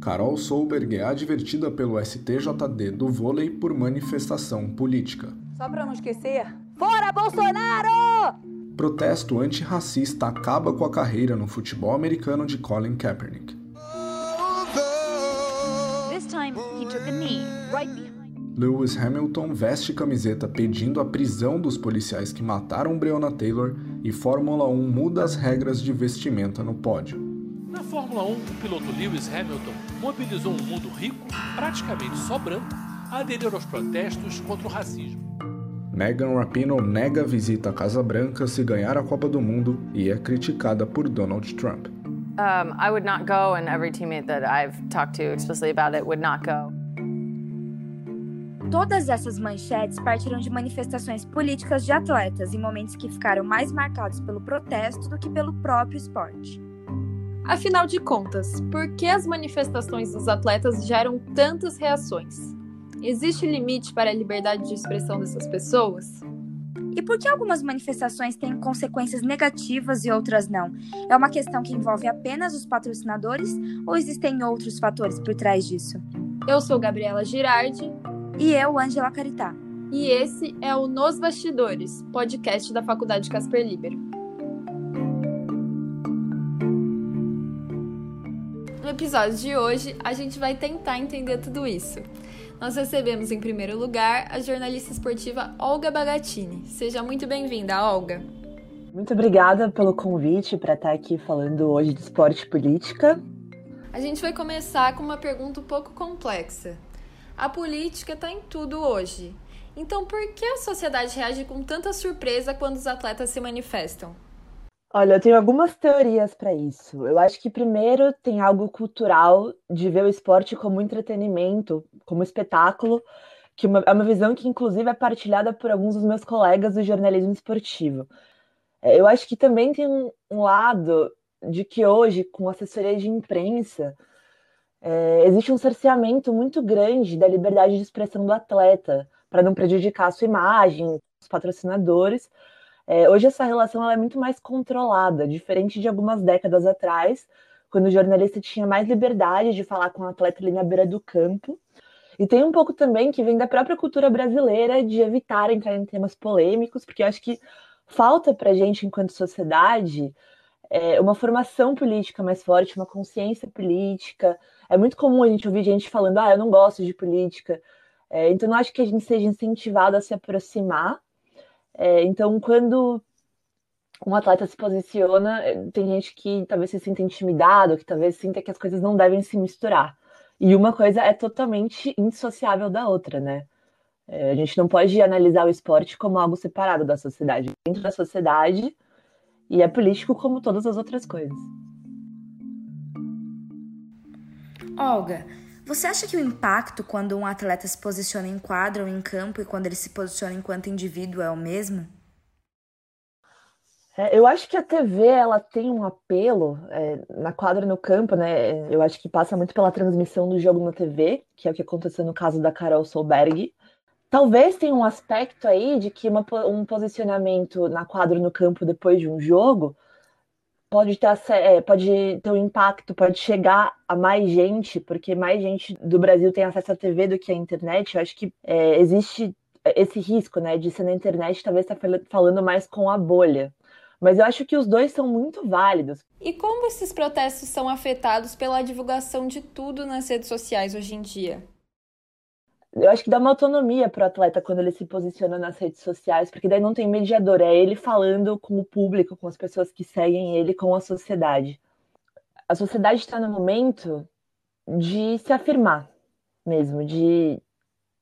Carol Solberg é advertida pelo STJD do vôlei por manifestação política. Só para não esquecer, fora Bolsonaro! Protesto antirracista acaba com a carreira no futebol americano de Colin Kaepernick. This time he took a knee right behind Lewis Hamilton veste camiseta pedindo a prisão dos policiais que mataram Breonna Taylor e Fórmula 1 muda as regras de vestimenta no pódio. Na Fórmula 1, o piloto Lewis Hamilton mobilizou um mundo rico, praticamente só branco, a aderir aos protestos contra o racismo. Megan Rapinoe nega a visita à Casa Branca se ganhar a Copa do Mundo e é criticada por Donald Trump. Um, I would not go, and every teammate that I've talked to explicitly about it would not go. Todas essas manchetes partiram de manifestações políticas de atletas em momentos que ficaram mais marcados pelo protesto do que pelo próprio esporte. Afinal de contas, por que as manifestações dos atletas geram tantas reações? Existe limite para a liberdade de expressão dessas pessoas? E por que algumas manifestações têm consequências negativas e outras não? É uma questão que envolve apenas os patrocinadores ou existem outros fatores por trás disso? Eu sou Gabriela Girardi. E eu, Ângela Caritá. E esse é o Nos Bastidores, podcast da Faculdade Casper Libero. Episódio de hoje, a gente vai tentar entender tudo isso. Nós recebemos em primeiro lugar a jornalista esportiva Olga Bagatini. Seja muito bem-vinda, Olga. Muito obrigada pelo convite para estar aqui falando hoje de esporte e política. A gente vai começar com uma pergunta um pouco complexa. A política está em tudo hoje. Então, por que a sociedade reage com tanta surpresa quando os atletas se manifestam? Olha, eu tenho algumas teorias para isso. Eu acho que primeiro tem algo cultural de ver o esporte como entretenimento, como espetáculo, que uma, é uma visão que inclusive é partilhada por alguns dos meus colegas do jornalismo esportivo. É, eu acho que também tem um, um lado de que hoje, com assessoria de imprensa, é, existe um cerceamento muito grande da liberdade de expressão do atleta, para não prejudicar a sua imagem, os patrocinadores. É, hoje essa relação é muito mais controlada, diferente de algumas décadas atrás, quando o jornalista tinha mais liberdade de falar com o atleta ali na beira do campo. E tem um pouco também que vem da própria cultura brasileira de evitar entrar em temas polêmicos, porque eu acho que falta para a gente, enquanto sociedade, é, uma formação política mais forte, uma consciência política. É muito comum a gente ouvir gente falando, ah, eu não gosto de política. É, então, não acho que a gente seja incentivado a se aproximar é, então, quando um atleta se posiciona, é, tem gente que talvez se sinta intimidado, que talvez sinta que as coisas não devem se misturar. E uma coisa é totalmente indissociável da outra, né? É, a gente não pode analisar o esporte como algo separado da sociedade. Dentro da sociedade, e é político como todas as outras coisas. Olga, você acha que o impacto quando um atleta se posiciona em quadro ou em campo e quando ele se posiciona enquanto indivíduo é o mesmo? É, eu acho que a TV ela tem um apelo é, na quadra e no campo, né? Eu acho que passa muito pela transmissão do jogo na TV, que é o que aconteceu no caso da Carol Solberg. Talvez tenha um aspecto aí de que uma, um posicionamento na quadra no campo depois de um jogo pode ter, é, pode ter um impacto, pode chegar a mais gente, porque mais gente do Brasil tem acesso à TV do que à internet. Eu acho que é, existe esse risco, né, de ser na internet, talvez estar tá falando mais com a bolha. Mas eu acho que os dois são muito válidos. E como esses protestos são afetados pela divulgação de tudo nas redes sociais hoje em dia? Eu acho que dá uma autonomia para o atleta quando ele se posiciona nas redes sociais, porque daí não tem mediador, é ele falando com o público, com as pessoas que seguem ele, com a sociedade. A sociedade está no momento de se afirmar mesmo, de,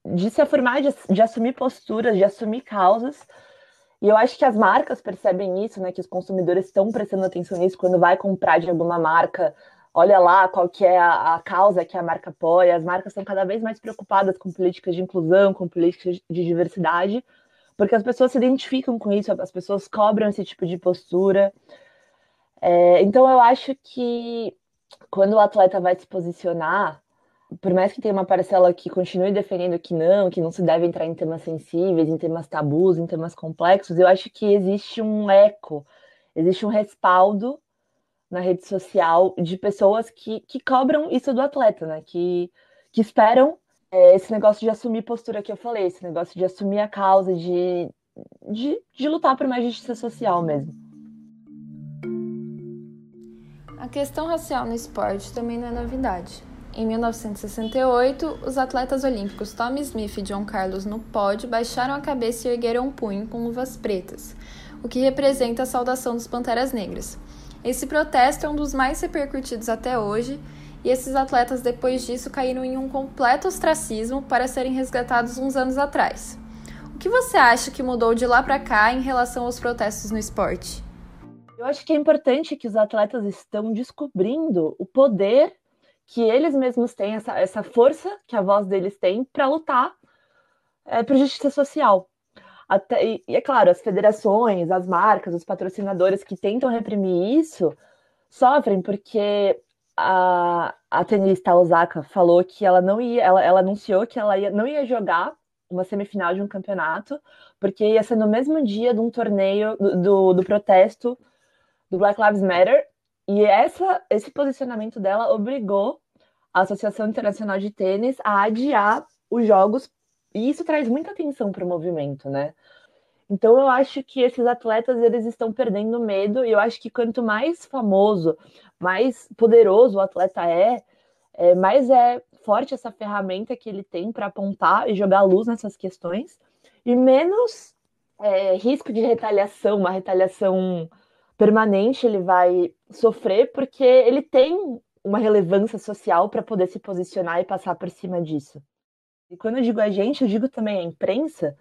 de se afirmar, de, de assumir posturas, de assumir causas. E eu acho que as marcas percebem isso, né? Que os consumidores estão prestando atenção nisso quando vai comprar de alguma marca olha lá qual que é a, a, causa que a marca apoia. As marcas estão cada vez mais preocupadas com políticas de inclusão, com políticas de diversidade, porque as pessoas se identificam com isso, as pessoas cobram esse tipo de postura. É, então eu acho que quando o atleta vai se posicionar, por mais que tenha uma parcela que continue defendendo que não, que não se deve entrar em temas sensíveis, em temas tabus, em temas complexos, eu acho que existe um eco, existe um respaldo na rede social de pessoas que, que cobram isso do atleta, né? Que, que esperam é, esse negócio de assumir postura que eu falei, esse negócio de assumir a causa, de, de, de lutar por mais justiça social mesmo. A questão racial no esporte também não é novidade. Em 1968, os atletas olímpicos Tommy Smith e John Carlos no pódio baixaram a cabeça e ergueram um punho com luvas pretas, o que representa a saudação dos Panteras Negras. Esse protesto é um dos mais repercutidos até hoje, e esses atletas depois disso caíram em um completo ostracismo para serem resgatados uns anos atrás. O que você acha que mudou de lá para cá em relação aos protestos no esporte? Eu acho que é importante que os atletas estão descobrindo o poder que eles mesmos têm, essa, essa força que a voz deles tem para lutar é, por justiça social. Até, e, e, é claro, as federações, as marcas, os patrocinadores que tentam reprimir isso sofrem porque a, a tenista Osaka falou que ela não ia, ela, ela anunciou que ela ia, não ia jogar uma semifinal de um campeonato, porque ia ser no mesmo dia de um torneio do, do, do protesto do Black Lives Matter, e essa, esse posicionamento dela obrigou a Associação Internacional de Tênis a adiar os jogos e isso traz muita atenção para o movimento, né? Então eu acho que esses atletas eles estão perdendo medo e eu acho que quanto mais famoso, mais poderoso o atleta é, é mais é forte essa ferramenta que ele tem para apontar e jogar luz nessas questões e menos é, risco de retaliação, uma retaliação permanente ele vai sofrer porque ele tem uma relevância social para poder se posicionar e passar por cima disso. E quando eu digo a gente, eu digo também a imprensa,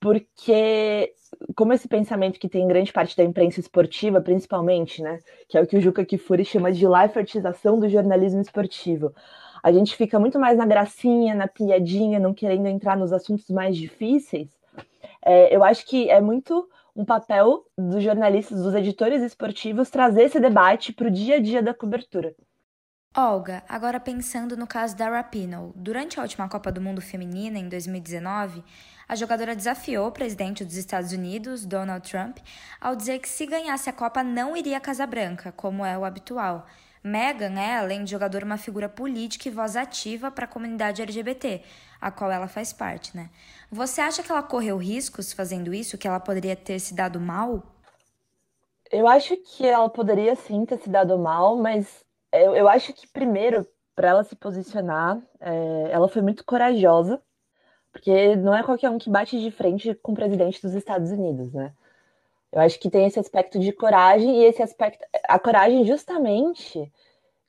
porque como esse pensamento que tem grande parte da imprensa esportiva, principalmente, né, que é o que o Juca Kifuri chama de lifertização do jornalismo esportivo. A gente fica muito mais na gracinha, na piadinha, não querendo entrar nos assuntos mais difíceis. É, eu acho que é muito um papel dos jornalistas, dos editores esportivos, trazer esse debate para o dia a dia da cobertura. Olga, agora pensando no caso da Rapinoe, durante a última Copa do Mundo Feminina, em 2019, a jogadora desafiou o presidente dos Estados Unidos, Donald Trump, ao dizer que se ganhasse a Copa não iria à Casa Branca, como é o habitual. Meghan é, além de jogadora, uma figura política e voz ativa para a comunidade LGBT, a qual ela faz parte, né? Você acha que ela correu riscos fazendo isso, que ela poderia ter se dado mal? Eu acho que ela poderia sim ter se dado mal, mas eu, eu acho que primeiro, para ela se posicionar, é, ela foi muito corajosa, porque não é qualquer um que bate de frente com o presidente dos Estados Unidos, né? Eu acho que tem esse aspecto de coragem e esse aspecto, a coragem justamente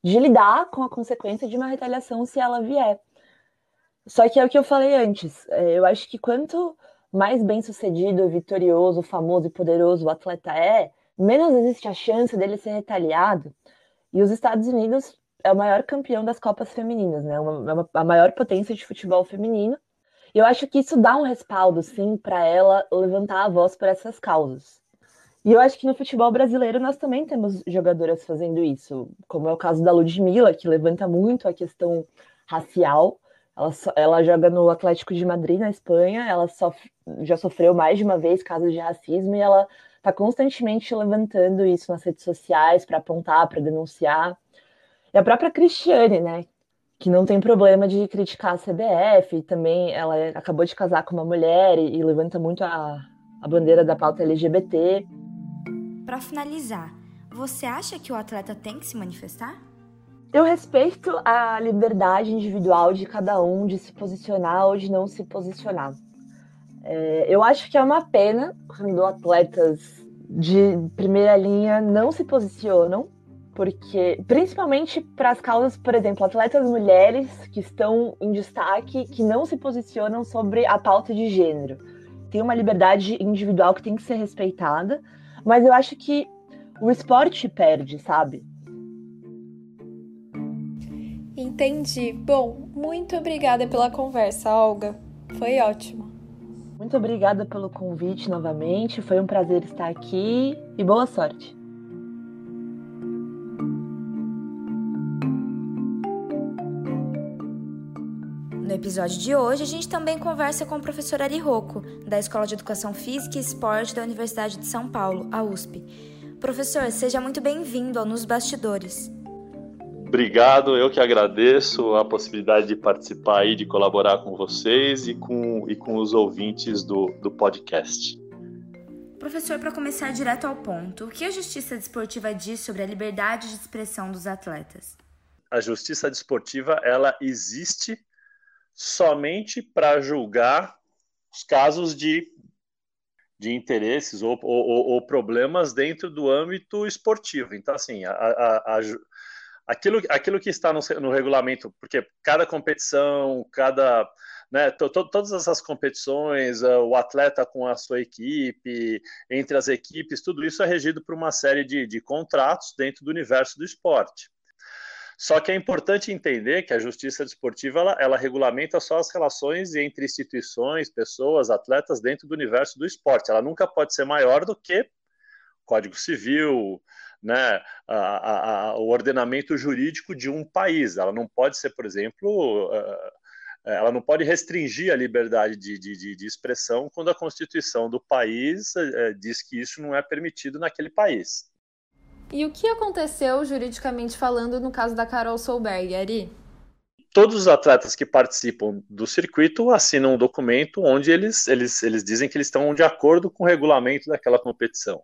de lidar com a consequência de uma retaliação se ela vier. Só que é o que eu falei antes. É, eu acho que quanto mais bem sucedido, vitorioso, famoso e poderoso o atleta é, menos existe a chance dele ser retaliado. E os Estados Unidos é o maior campeão das Copas Femininas, né? Uma, uma, a maior potência de futebol feminino. E eu acho que isso dá um respaldo, sim, para ela levantar a voz por essas causas. E eu acho que no futebol brasileiro nós também temos jogadoras fazendo isso, como é o caso da Ludmilla, que levanta muito a questão racial. Ela, ela joga no Atlético de Madrid, na Espanha, ela já sofreu mais de uma vez casos de racismo e ela está constantemente levantando isso nas redes sociais para apontar, para denunciar. E a própria Cristiane, né, que não tem problema de criticar a CBF, também ela acabou de casar com uma mulher e, e levanta muito a, a bandeira da pauta LGBT. Para finalizar, você acha que o atleta tem que se manifestar? Eu respeito a liberdade individual de cada um de se posicionar ou de não se posicionar. É, eu acho que é uma pena quando atletas de primeira linha não se posicionam, porque principalmente para as causas, por exemplo, atletas mulheres que estão em destaque, que não se posicionam sobre a pauta de gênero. Tem uma liberdade individual que tem que ser respeitada, mas eu acho que o esporte perde, sabe? Entendi. Bom, muito obrigada pela conversa, Olga. Foi ótimo. Muito obrigada pelo convite novamente. Foi um prazer estar aqui e boa sorte. No episódio de hoje, a gente também conversa com o professor Ari Rocco, da Escola de Educação Física e Esporte da Universidade de São Paulo, a USP. Professor, seja muito bem-vindo ao Nos Bastidores. Obrigado, eu que agradeço a possibilidade de participar e de colaborar com vocês e com, e com os ouvintes do, do podcast. Professor, para começar direto ao ponto, o que a justiça desportiva diz sobre a liberdade de expressão dos atletas? A justiça desportiva ela existe somente para julgar os casos de, de interesses ou, ou, ou, problemas dentro do âmbito esportivo. Então, assim, a, a, a aquilo, aquilo que está no, no regulamento, porque cada competição, cada né, to, to, todas essas competições, uh, o atleta com a sua equipe, entre as equipes, tudo isso é regido por uma série de, de contratos dentro do universo do esporte. Só que é importante entender que a justiça desportiva ela, ela, regulamenta só as relações entre instituições, pessoas, atletas dentro do universo do esporte. Ela nunca pode ser maior do que Código Civil, né, a, a, o ordenamento jurídico de um país. Ela não pode ser, por exemplo, ela não pode restringir a liberdade de, de, de expressão quando a Constituição do país diz que isso não é permitido naquele país. E o que aconteceu juridicamente falando no caso da Carol Solberg, Ari? Todos os atletas que participam do circuito assinam um documento onde eles, eles, eles dizem que eles estão de acordo com o regulamento daquela competição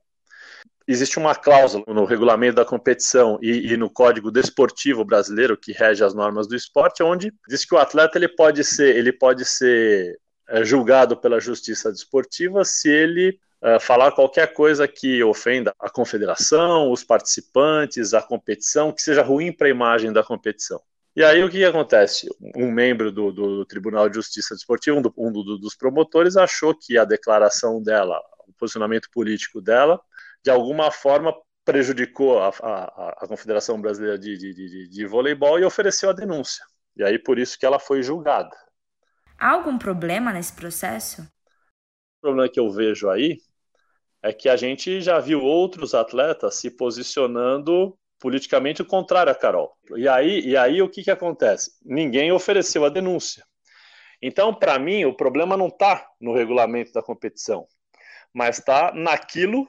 existe uma cláusula no regulamento da competição e, e, no Código Desportivo Brasileiro que rege as normas do esporte, onde diz que o atleta ele pode ser, ele pode ser é, julgado pela Justiça Desportiva se ele é, falar qualquer coisa que ofenda a confederação, os participantes, a competição, que seja ruim para a imagem da competição. E aí o que, acontece? Um membro do, do, Tribunal de Justiça Desportiva, um, do, um dos promotores, achou que a declaração dela, o posicionamento político dela, de alguma forma prejudicou a, a, a Confederação Brasileira de, de, de, de, Voleibol e ofereceu a denúncia. E aí por isso que ela foi julgada. Há algum problema nesse processo? O problema que eu vejo aí é que a gente já viu outros atletas se posicionando politicamente contrário a Carol. E aí, e aí o que, que acontece? Ninguém ofereceu a denúncia. Então, para mim, o problema não está no regulamento da competição, mas está naquilo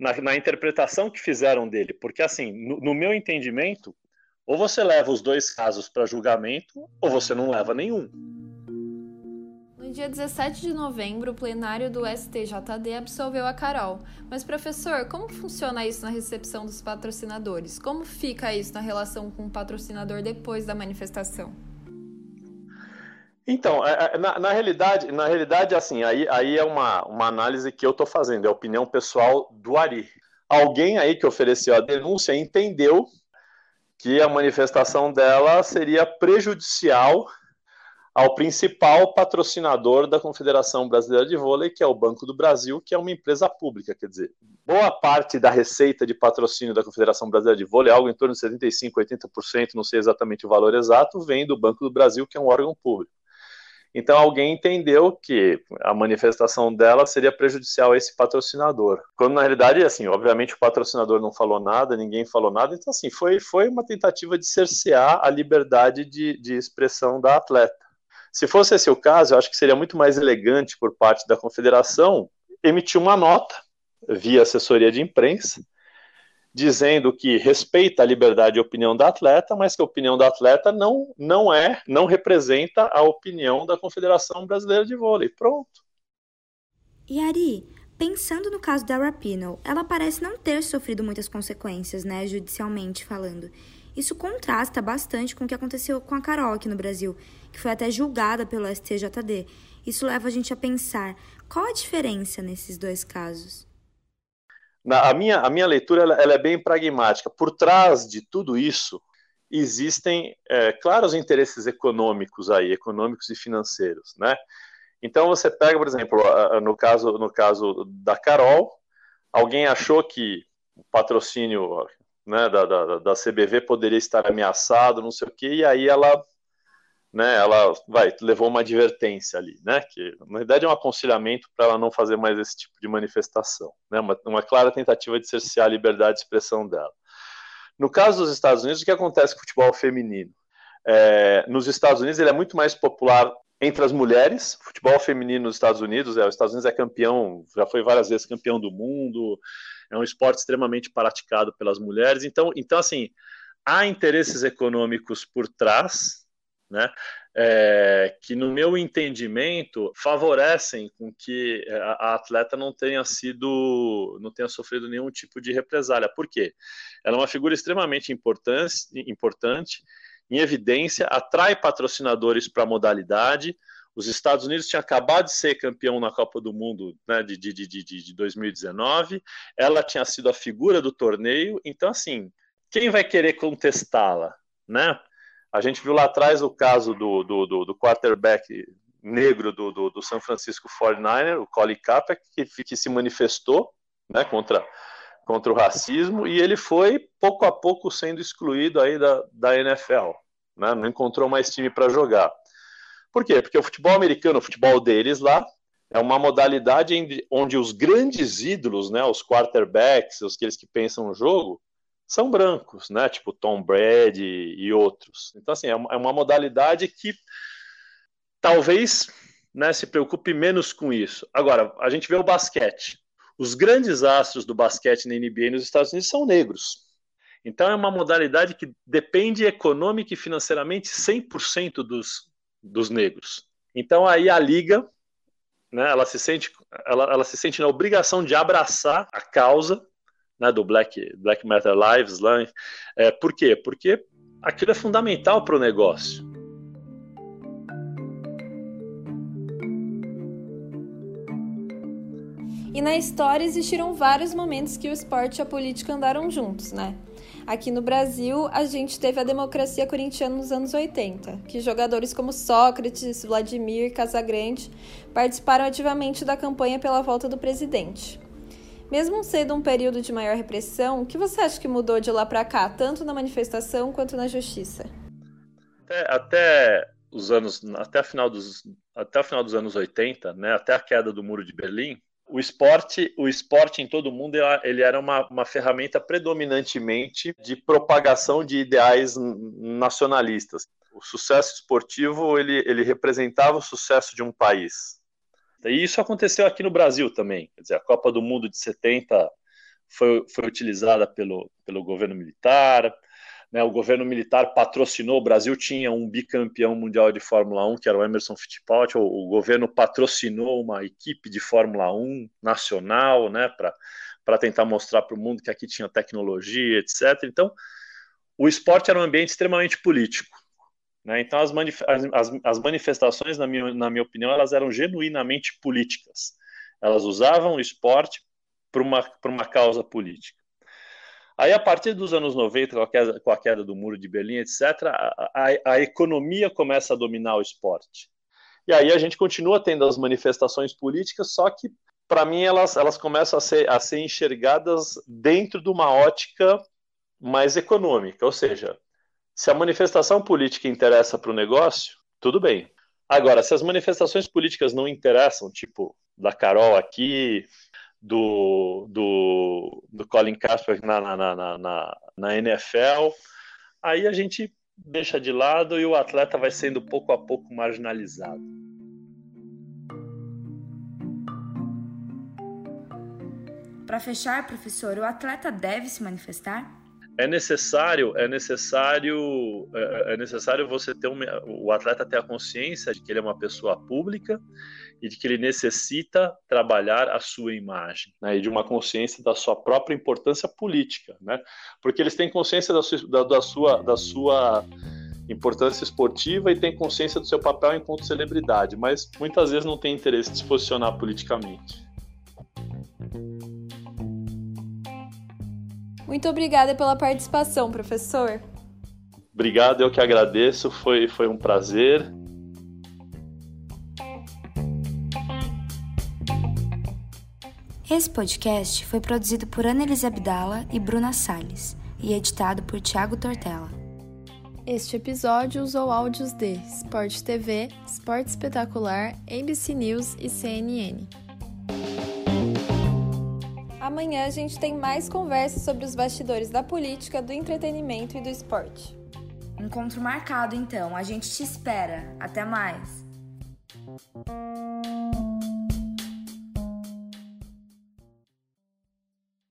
na, na interpretação que fizeram dele. Porque, assim, no, no meu entendimento, ou você leva os dois casos para julgamento, ou você não leva nenhum. No dia 17 de novembro, o plenário do STJD absolveu a Carol. Mas, professor, como funciona isso na recepção dos patrocinadores? Como fica isso na relação com o patrocinador depois da manifestação? Então, é, é, na, na, realidade, na realidade, assim, aí, aí é uma, uma análise que eu estou fazendo, é a opinião pessoal do Ari. Alguém aí que ofereceu a denúncia entendeu que a manifestação dela seria prejudicial ao principal patrocinador da Confederação Brasileira de Vôlei, que é o Banco do Brasil, que é uma empresa pública. Quer dizer, boa parte da receita de patrocínio da Confederação Brasileira de Vôlei, algo em torno de 75%, 80%, não sei exatamente o valor exato, vem do Banco do Brasil, que é um órgão público. Então alguém entendeu que a manifestação dela seria prejudicial a esse patrocinador. Quando na realidade, assim, obviamente o patrocinador não falou nada, ninguém falou nada, então assim, foi, foi uma tentativa de cercear a liberdade de, de expressão da atleta. Se fosse esse o caso, eu acho que seria muito mais elegante por parte da confederação emitir uma nota via assessoria de imprensa dizendo que respeita a liberdade de opinião da atleta, mas que a opinião da atleta não, não é, não representa a opinião da Confederação Brasileira de Vôlei. Pronto. E Ari, pensando no caso da Rapinoe, ela parece não ter sofrido muitas consequências, né, judicialmente falando. Isso contrasta bastante com o que aconteceu com a Carol aqui no Brasil, que foi até julgada pelo STJD. Isso leva a gente a pensar qual a diferença nesses dois casos. Na, a, minha, a minha leitura ela, ela é bem pragmática. Por trás de tudo isso existem é, claros interesses econômicos aí, econômicos e financeiros, né? Então você pega, por exemplo, no caso no caso da Carol, alguém achou que o patrocínio né, da, da, da CBV poderia estar ameaçado, não sei o quê, e aí ela né, ela vai levou uma advertência ali, né, que na verdade é um aconselhamento para ela não fazer mais esse tipo de manifestação, né, uma, uma clara tentativa de cercear a liberdade de expressão dela. No caso dos Estados Unidos, o que acontece com o futebol feminino? É, nos Estados Unidos ele é muito mais popular entre as mulheres, futebol feminino nos Estados Unidos, é, os Estados Unidos é campeão, já foi várias vezes campeão do mundo, é um esporte extremamente praticado pelas mulheres. Então, então assim, há interesses econômicos por trás, né? É, que no meu entendimento favorecem com que a, a, atleta não tenha sido, não tenha sofrido nenhum tipo de represália. Por quê? Ela é uma figura extremamente importante, importante em evidência, atrai patrocinadores para a modalidade. Os Estados Unidos tinha acabado de ser campeão na Copa do Mundo né, de, de, de, de 2019, ela tinha sido a figura do torneio, então, assim, quem vai querer contestá-la? Né? A gente viu lá atrás o caso do, do, do, do quarterback negro do, do, do, San Francisco 49er, o Colin Kaepernick, que, que se manifestou né, contra, contra o racismo e ele foi pouco a pouco sendo excluído aí da, da NFL. Né? Não encontrou mais time para jogar. Por quê? Porque o futebol americano, o futebol deles lá, é uma modalidade onde os grandes ídolos, né, os quarterbacks, os aqueles que pensam no jogo, são brancos, né? Tipo Tom Brady e outros. Então, assim, é uma, é uma modalidade que talvez né, se preocupe menos com isso. Agora, a gente vê o basquete. Os grandes astros do basquete na NBA nos Estados Unidos são negros. Então, é uma modalidade que depende econômica e financeiramente 100% dos, dos negros. Então, aí a liga, né, ela se sente, ela, ela se sente na obrigação de abraçar a causa né, do Black, Black Matter Lives lá. É, por quê? Porque aquilo é fundamental para o negócio. E na história existiram vários momentos que o esporte e a política andaram juntos, né? Aqui no Brasil, a gente teve a democracia corintiana nos anos 80, que jogadores como Sócrates, Vladimir, Casagrande participaram ativamente da campanha pela volta do presidente. Mesmo sendo um período de maior repressão, o que você acha que mudou de lá para cá, tanto na manifestação quanto na justiça? Até, até os anos, até, final dos, até o final dos anos 80, né, até a queda do Muro de Berlim, o esporte, o esporte em todo o mundo ele era uma, uma ferramenta predominantemente de propagação de ideais nacionalistas. O sucesso esportivo ele, ele representava o sucesso de um país. E isso aconteceu aqui no Brasil também. Quer dizer, a Copa do Mundo de 70 foi, foi utilizada pelo, pelo governo militar. Né, o governo militar patrocinou, o Brasil tinha um bicampeão mundial de Fórmula 1, que era o Emerson Fittipaldi, o, o governo patrocinou uma equipe de Fórmula 1 nacional, né, para tentar mostrar para o mundo que aqui tinha tecnologia, etc. Então, o esporte era um ambiente extremamente político. Né? Então, as, manif as, as, manifestações, na minha, na minha opinião, elas eram genuinamente políticas. Elas usavam o esporte para uma, uma causa política. Aí, a partir dos anos 90, com a queda, com a queda do Muro de Berlim, etc., a, a, a economia começa a dominar o esporte. E aí a gente continua tendo as manifestações políticas, só que, para mim, elas, elas começam a ser, a ser enxergadas dentro de uma ótica mais econômica, ou seja, se a manifestação política interessa para o negócio, tudo bem. Agora, se as manifestações políticas não interessam, tipo da Carol aqui, do, do, do Colin Kaepernick na, na, na, na, na NFL, aí a gente deixa de lado e o atleta vai sendo pouco a pouco marginalizado. Para fechar, professor, o atleta deve se manifestar? É necessário é necessário é, é necessário você ter um, o atleta ter a consciência de que ele é uma pessoa pública e de que ele necessita trabalhar a sua imagem né, e de uma consciência da sua própria importância política né porque eles têm consciência da sua, da, da sua da sua importância esportiva e têm consciência do seu papel enquanto celebridade mas muitas vezes não tem interesse de se posicionar politicamente Muito obrigada pela participação, professor. Obrigado, eu que agradeço, foi, foi um prazer. Esse podcast foi produzido por Ana Elisa Abdala e Bruna Salles e editado por Tiago Tortella. Este episódio usou áudios de Sport TV, Sport Espetacular, ABC News e CNN. Amanhã a gente tem mais conversas sobre os bastidores da política, do entretenimento e do esporte. Encontro marcado então, a gente te espera. Até mais!